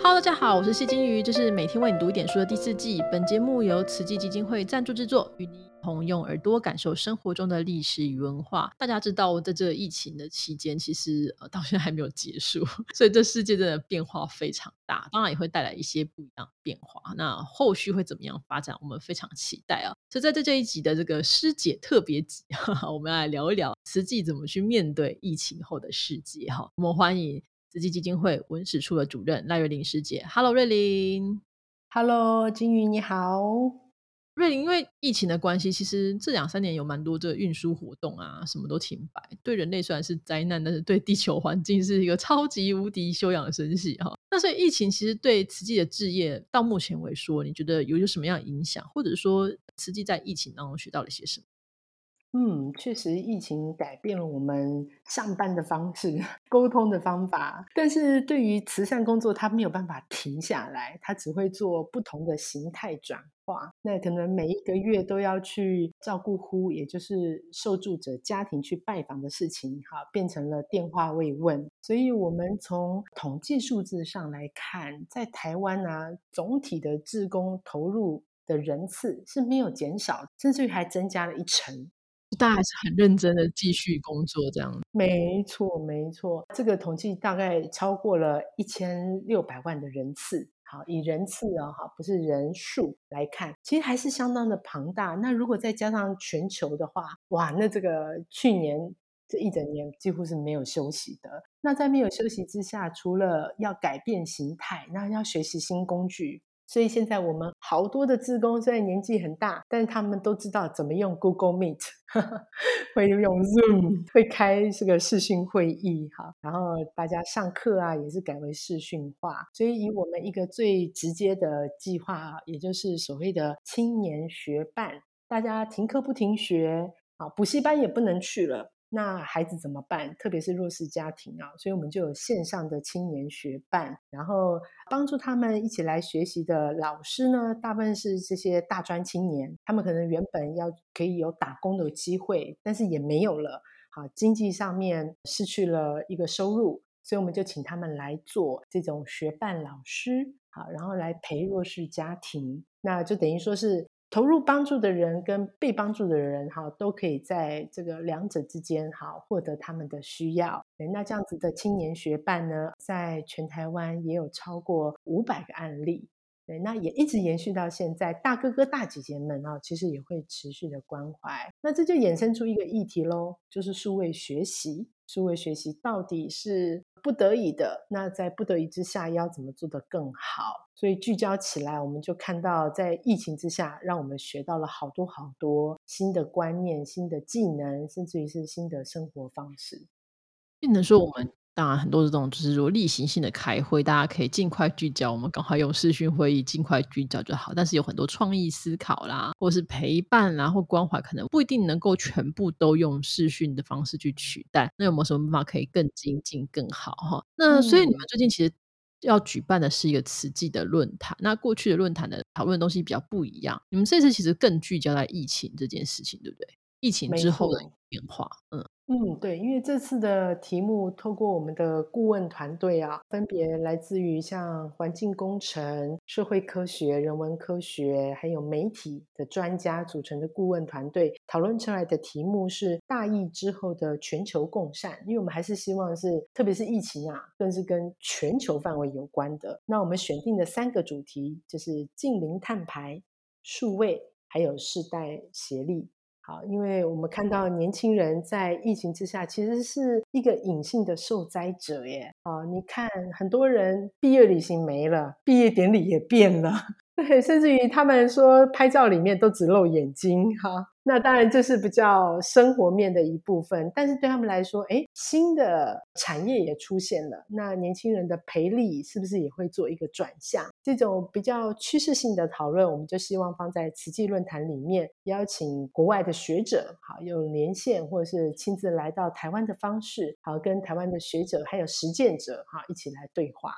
Hello，大家好，我是谢金鱼，这是每天为你读一点书的第四季。本节目由慈济基金会赞助制作，与你一同用耳朵感受生活中的历史与文化。大家知道，在这疫情的期间，其实呃到现在还没有结束，所以这世界真的变化非常大，当然也会带来一些不一样的变化。那后续会怎么样发展，我们非常期待啊！所以在这这一集的这个师姐特别集，我们来聊一聊慈济怎么去面对疫情后的世界。哈，我们欢迎。慈济基金会文史处的主任赖瑞玲师姐，Hello，瑞玲，Hello，金鱼你好，瑞玲，因为疫情的关系，其实这两三年有蛮多这运输活动啊，什么都停摆，对人类虽然是灾难，但是对地球环境是一个超级无敌休养生息哈。那所以疫情其实对慈济的置业到目前为说，你觉得有有什么样的影响，或者说慈济在疫情当中学到了些什么？嗯，确实，疫情改变了我们上班的方式、沟通的方法。但是对于慈善工作，它没有办法停下来，它只会做不同的形态转化。那可能每一个月都要去照顾呼，也就是受助者家庭去拜访的事情，哈，变成了电话慰问。所以，我们从统计数字上来看，在台湾啊，总体的志工投入的人次是没有减少，甚至于还增加了一成。大家还是很认真的继续工作，这样没错，没错。这个统计大概超过了一千六百万的人次。好，以人次哦，哈，不是人数来看，其实还是相当的庞大。那如果再加上全球的话，哇，那这个去年这一整年几乎是没有休息的。那在没有休息之下，除了要改变形态，那要学习新工具。所以现在我们好多的职工虽然年纪很大，但是他们都知道怎么用 Google Meet，会用 Zoom，会开这个视讯会议哈。然后大家上课啊也是改为视讯化。所以以我们一个最直接的计划，也就是所谓的青年学伴，大家停课不停学啊，补习班也不能去了。那孩子怎么办？特别是弱势家庭啊，所以我们就有线上的青年学伴，然后帮助他们一起来学习的老师呢，大部分是这些大专青年，他们可能原本要可以有打工的机会，但是也没有了，好，经济上面失去了一个收入，所以我们就请他们来做这种学伴老师，好，然后来陪弱势家庭，那就等于说是。投入帮助的人跟被帮助的人，哈，都可以在这个两者之间，哈，获得他们的需要。那这样子的青年学伴呢，在全台湾也有超过五百个案例。对，那也一直延续到现在，大哥哥大姐姐们啊，其实也会持续的关怀。那这就衍生出一个议题喽，就是数位学习。数位学习到底是不得已的，那在不得已之下，要怎么做得更好？所以聚焦起来，我们就看到，在疫情之下，让我们学到了好多好多新的观念、新的技能，甚至于是新的生活方式。不能说我们。当然，很多这种就是说例行性的开会，大家可以尽快聚焦。我们赶快用视讯会议尽快聚焦就好。但是有很多创意思考啦，或是陪伴啦，或关怀，可能不一定能够全部都用视讯的方式去取代。那有没有什么办法可以更精进、更好？哈，那所以你们最近其实要举办的是一个慈济的论坛。那过去的论坛的讨论东西比较不一样，你们这次其实更聚焦在疫情这件事情，对不对？疫情之后的变化，嗯。嗯，对，因为这次的题目透过我们的顾问团队啊，分别来自于像环境工程、社会科学、人文科学，还有媒体的专家组成的顾问团队，讨论出来的题目是大疫之后的全球共善。因为我们还是希望是，特别是疫情啊，更是跟全球范围有关的。那我们选定的三个主题就是近零碳排、数位，还有世代协力。好，因为我们看到年轻人在疫情之下，其实是一个隐性的受灾者耶。啊，你看很多人毕业旅行没了，毕业典礼也变了。对，甚至于他们说拍照里面都只露眼睛哈，那当然这是比较生活面的一部分，但是对他们来说，哎，新的产业也出现了，那年轻人的培力是不是也会做一个转向？这种比较趋势性的讨论，我们就希望放在慈济论坛里面，邀请国外的学者，好用连线或者是亲自来到台湾的方式，好跟台湾的学者还有实践者哈一起来对话。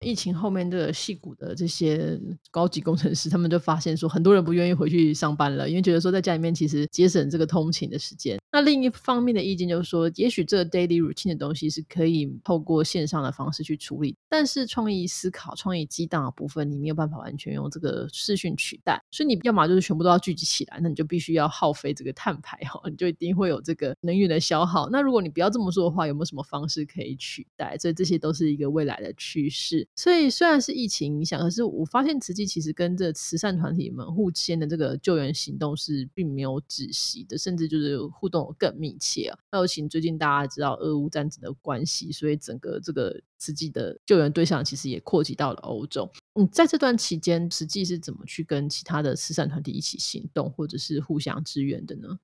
疫情后面的戏骨的这些高级工程师，他们就发现说，很多人不愿意回去上班了，因为觉得说在家里面其实节省这个通勤的时间。那另一方面的意见就是说，也许这个 daily routine 的东西是可以透过线上的方式去处理，但是创意思考、创意激荡的部分，你没有办法完全用这个视讯取代。所以你要么就是全部都要聚集起来，那你就必须要耗费这个碳排哈，你就一定会有这个能源的消耗。那如果你不要这么做的话，有没有什么方式可以取代？所以这些都是一个未来的趋势。所以虽然是疫情影响，可是我发现慈济其实跟这慈善团体们互牵的这个救援行动是并没有止息的，甚至就是互动更密切啊。尤其最近大家知道俄乌战争的关系，所以整个这个慈济的救援对象其实也扩及到了欧洲。嗯，在这段期间，慈济是怎么去跟其他的慈善团体一起行动，或者是互相支援的呢？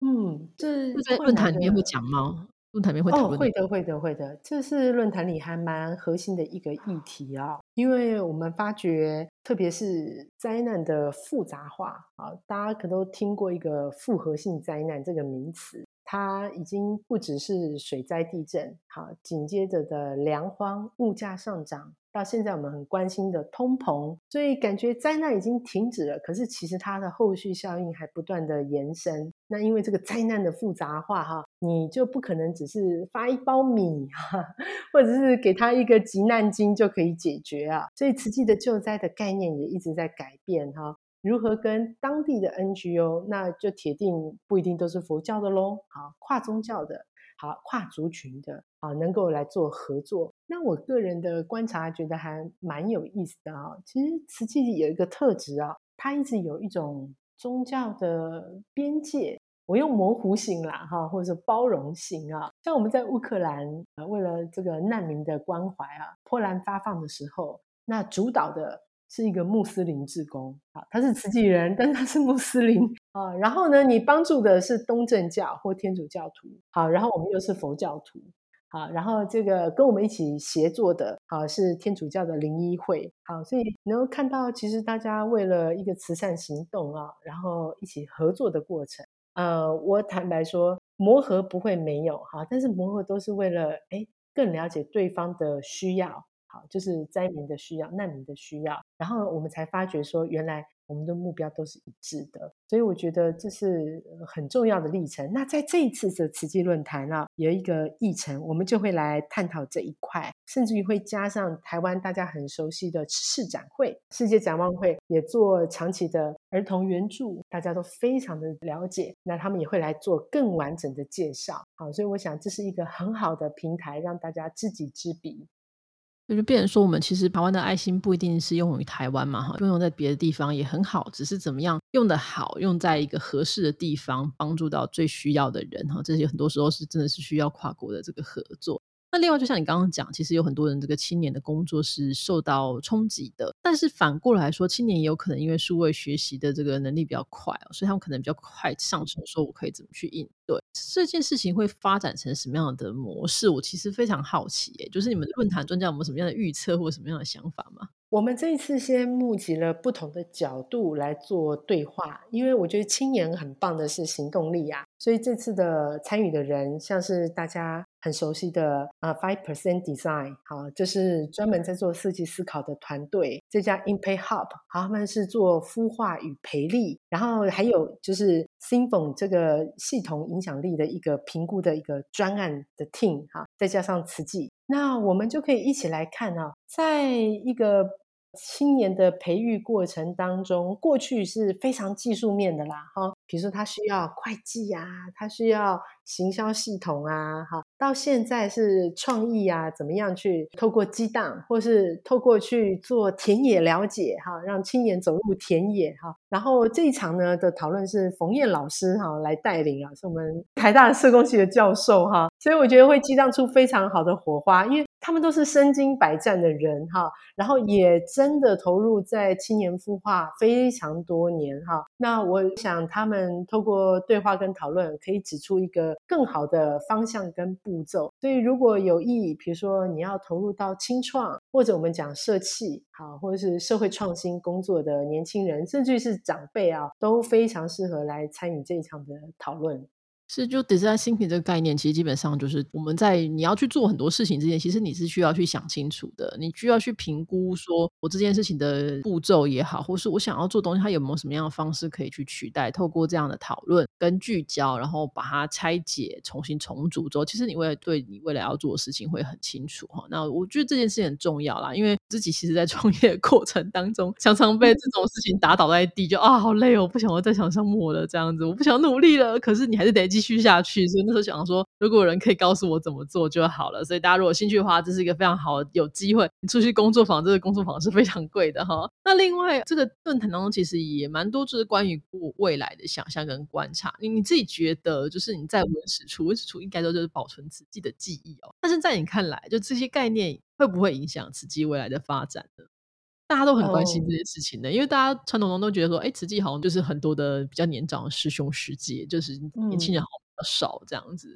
嗯，这在论坛里面会讲吗？论坛里面会讨论？会的，会的，会的。这是论坛里还蛮核心的一个议题啊，因为我们发觉，特别是灾难的复杂化啊，大家可都听过一个复合性灾难这个名词，它已经不只是水灾、地震，好，紧接着的粮荒、物价上涨。到现在我们很关心的通膨，所以感觉灾难已经停止了，可是其实它的后续效应还不断的延伸。那因为这个灾难的复杂化，哈，你就不可能只是发一包米，哈，或者是给他一个急难金就可以解决啊。所以慈济的救灾的概念也一直在改变，哈，如何跟当地的 NGO，那就铁定不一定都是佛教的喽，好，跨宗教的。好，跨族群的啊，能够来做合作。那我个人的观察，觉得还蛮有意思的啊。其实瓷器有一个特质啊，它一直有一种宗教的边界，我用模糊性啦哈，或者说包容性啊。像我们在乌克兰，呃为了这个难民的关怀啊，波兰发放的时候，那主导的。是一个穆斯林志工，啊，他是慈济人，但是他是穆斯林啊。然后呢，你帮助的是东正教或天主教徒，好，然后我们又是佛教徒，好，然后这个跟我们一起协作的，好是天主教的灵医会，好，所以能够看到，其实大家为了一个慈善行动啊，然后一起合作的过程，呃，我坦白说，磨合不会没有哈，但是磨合都是为了哎更了解对方的需要。好，就是灾民的需要、难民的需要，然后我们才发觉说，原来我们的目标都是一致的，所以我觉得这是很重要的历程。那在这一次的慈济论坛啊，有一个议程，我们就会来探讨这一块，甚至于会加上台湾大家很熟悉的世展会、世界展望会，也做长期的儿童援助，大家都非常的了解。那他们也会来做更完整的介绍。好，所以我想这是一个很好的平台，让大家知己知彼。就是别人说我们其实台湾的爱心不一定是用于台湾嘛哈，用在别的地方也很好，只是怎么样用的好，用在一个合适的地方，帮助到最需要的人哈，这些很多时候是真的是需要跨国的这个合作。那另外，就像你刚刚讲，其实有很多人这个青年的工作是受到冲击的，但是反过来说，青年也有可能因为数位学习的这个能力比较快，所以他们可能比较快上手，说我可以怎么去应对这件事情会发展成什么样的模式？我其实非常好奇，诶，就是你们论坛专家有没有什么样的预测或什么样的想法吗？我们这一次先募集了不同的角度来做对话，因为我觉得青年很棒的是行动力啊，所以这次的参与的人，像是大家很熟悉的啊，Five Percent Design，好，就是专门在做设计思考的团队，这家 Impact Hub，好，他们是做孵化与培力，然后还有就是 s i m p h o n 这个系统影响力的一个评估的一个专案的 team，哈，再加上慈济，那我们就可以一起来看啊，在一个。青年的培育过程当中，过去是非常技术面的啦，哈，比如说他需要会计啊，他需要行销系统啊，哈，到现在是创意啊，怎么样去透过激荡，或是透过去做田野了解，哈，让青年走入田野，哈，然后这一场呢的讨论是冯燕老师哈来带领啊，是我们台大社工系的教授哈，所以我觉得会激荡出非常好的火花，因为。他们都是身经百战的人哈，然后也真的投入在青年孵化非常多年哈。那我想他们透过对话跟讨论，可以指出一个更好的方向跟步骤。所以如果有意，比如说你要投入到青创，或者我们讲社企，好，或者是社会创新工作的年轻人，甚至是长辈啊，都非常适合来参与这一场的讨论。是，就 design thinking 这个概念，其实基本上就是我们在你要去做很多事情之前，其实你是需要去想清楚的，你需要去评估说，我这件事情的步骤也好，或是我想要做东西，它有没有什么样的方式可以去取代。透过这样的讨论跟聚焦，然后把它拆解、重新重组之后，其实你会对你未来要做的事情会很清楚哈。那我觉得这件事情很重要啦，因为自己其实在创业过程当中，常常被这种事情打倒在地，就啊好累哦，不想要再想项目了，这样子，我不想努力了。可是你还是得继续下去，所以那时候想说，如果有人可以告诉我怎么做就好了。所以大家如果兴趣的话，这是一个非常好有机会。你出去工作坊，这个工作坊是非常贵的哈。那另外，这个论坛当中其实也蛮多，就是关于未来的想象跟观察。你你自己觉得，就是你在文史处，文史处应该都就是保存自己的记忆哦。但是在你看来，就这些概念会不会影响自己未来的发展呢？大家都很关心这件事情的，因为大家传统中都觉得说，哎，慈济好像就是很多的比较年长的师兄师姐，就是年轻人好比较少这样子。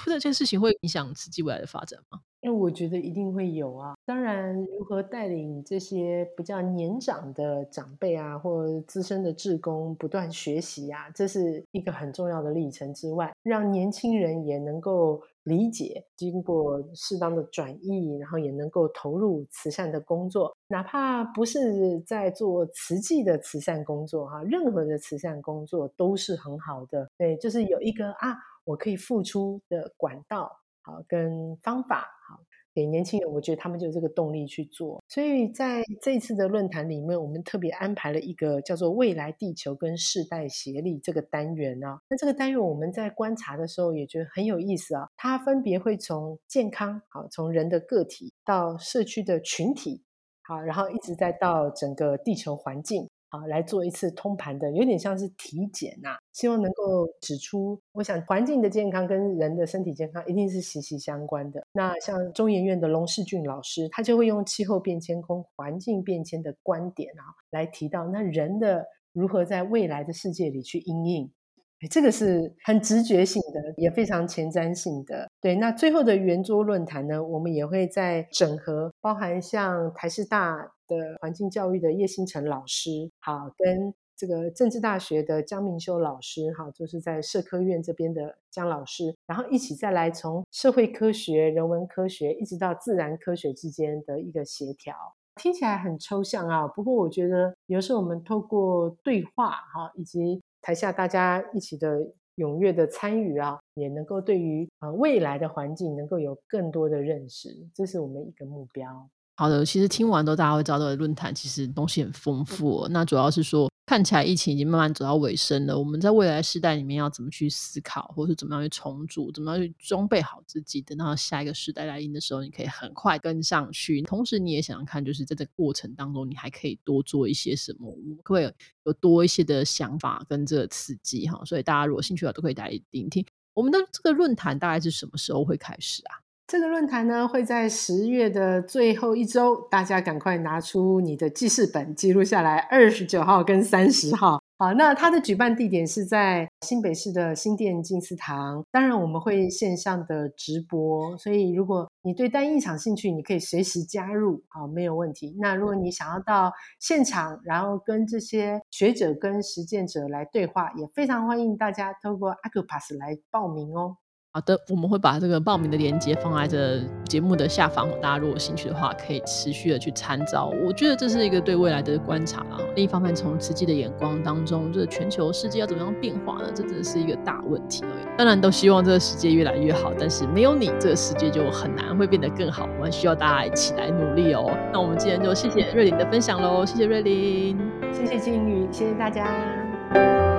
或者这件事情会影响慈济未来的发展吗？那我觉得一定会有啊。当然，如何带领这些比较年长的长辈啊，或资深的志工不断学习啊，这是一个很重要的历程之外，让年轻人也能够。理解，经过适当的转译，然后也能够投入慈善的工作，哪怕不是在做慈济的慈善工作哈，任何的慈善工作都是很好的。对，就是有一个啊，我可以付出的管道，好跟方法，好。给年轻人，我觉得他们就有这个动力去做。所以在这次的论坛里面，我们特别安排了一个叫做“未来地球跟世代协力”这个单元啊。那这个单元我们在观察的时候也觉得很有意思啊。它分别会从健康，好，从人的个体到社区的群体，好，然后一直再到整个地球环境。啊，来做一次通盘的，有点像是体检呐，希望能够指出，我想环境的健康跟人的身体健康一定是息息相关的。那像中研院的龙世俊老师，他就会用气候变迁、空环境变迁的观点啊，来提到那人的如何在未来的世界里去应应。这个是很直觉性的，也非常前瞻性的。对，那最后的圆桌论坛呢，我们也会在整合，包含像台师大的环境教育的叶星辰老师，好，跟这个政治大学的江明修老师，好，就是在社科院这边的江老师，然后一起再来从社会科学、人文科学一直到自然科学之间的一个协调。听起来很抽象啊，不过我觉得有时候我们透过对话，哈，以及台下大家一起的踊跃的参与啊，也能够对于呃未来的环境能够有更多的认识，这是我们一个目标。好的，其实听完之后，大家会知道这个论坛其实东西很丰富。那主要是说，看起来疫情已经慢慢走到尾声了。我们在未来时代里面要怎么去思考，或是怎么样去重组，怎么样去装备好自己，等到下一个时代来临的时候，你可以很快跟上去。同时，你也想想看，就是在这个过程当中，你还可以多做一些什么，我会有多一些的想法跟这个刺激哈。所以，大家如果兴趣的话都可以来聆听。我们的这个论坛大概是什么时候会开始啊？这个论坛呢会在十月的最后一周，大家赶快拿出你的记事本记录下来。二十九号跟三十号，好，那它的举办地点是在新北市的新店静思堂。当然我们会线上的直播，所以如果你对单一场兴趣，你可以随时加入，好，没有问题。那如果你想要到现场，然后跟这些学者跟实践者来对话，也非常欢迎大家透过 Acupass 来报名哦。好的，我们会把这个报名的链接放在这节目的下方，大家如果有兴趣的话，可以持续的去参照。我觉得这是一个对未来的观察啊。另一方面，从实际的眼光当中，这全球世界要怎么样变化呢？这真的是一个大问题当然，都希望这个世界越来越好，但是没有你，这个世界就很难会变得更好。我们需要大家一起来努力哦。那我们今天就谢谢瑞林的分享喽，谢谢瑞林，谢谢金宇，谢谢大家。